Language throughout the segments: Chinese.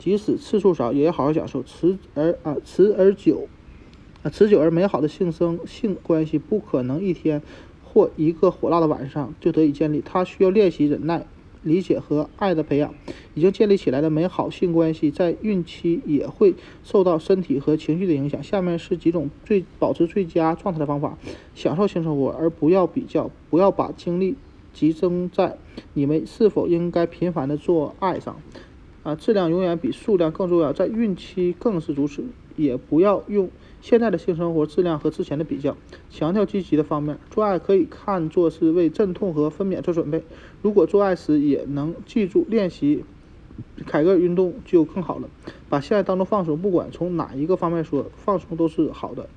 即使次数少，也要好好享受。持而啊持而久啊持久而美好的性生性关系，不可能一天或一个火辣的晚上就得以建立，它需要练习忍耐。理解和爱的培养，已经建立起来的美好性关系，在孕期也会受到身体和情绪的影响。下面是几种最保持最佳状态的方法：享受性生活，而不要比较，不要把精力集中在你们是否应该频繁的做爱上。啊，质量永远比数量更重要，在孕期更是如此。也不要用。现在的性生活质量和之前的比较，强调积极的方面。做爱可以看作是为阵痛和分娩做准备。如果做爱时也能记住练习凯格尔运动，就更好了。把性爱当作放松，不管从哪一个方面说，放松都是好的。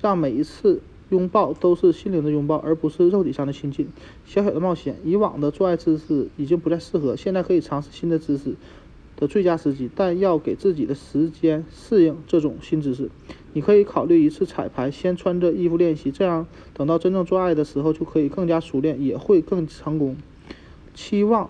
让每一次拥抱都是心灵的拥抱，而不是肉体上的亲近。小小的冒险，以往的做爱姿势已经不再适合，现在可以尝试新的姿势。的最佳时机，但要给自己的时间适应这种新姿势。你可以考虑一次彩排，先穿着衣服练习，这样等到真正做爱的时候就可以更加熟练，也会更成功。期望。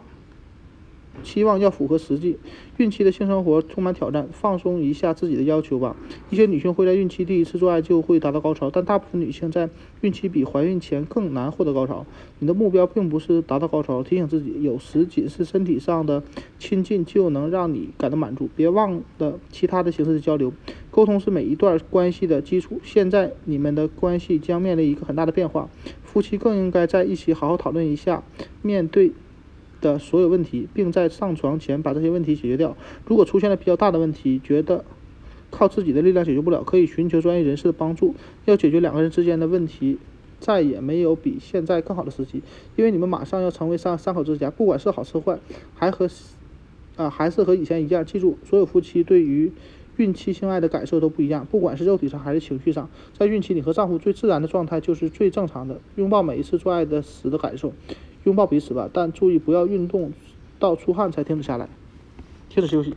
期望要符合实际。孕期的性生活充满挑战，放松一下自己的要求吧。一些女性会在孕期第一次做爱就会达到高潮，但大部分女性在孕期比怀孕前更难获得高潮。你的目标并不是达到高潮，提醒自己，有时仅是身体上的亲近就能让你感到满足。别忘了其他的形式的交流，沟通是每一段关系的基础。现在你们的关系将面临一个很大的变化，夫妻更应该在一起好好讨论一下，面对。的所有问题，并在上床前把这些问题解决掉。如果出现了比较大的问题，觉得靠自己的力量解决不了，可以寻求专业人士的帮助。要解决两个人之间的问题，再也没有比现在更好的时机，因为你们马上要成为三三口之家。不管是好是坏，还和啊还是和以前一样。记住，所有夫妻对于孕期性爱的感受都不一样，不管是肉体上还是情绪上。在孕期，你和丈夫最自然的状态就是最正常的，拥抱每一次做爱的时的感受。拥抱彼此吧，但注意不要运动到出汗才停止下来，停止休息。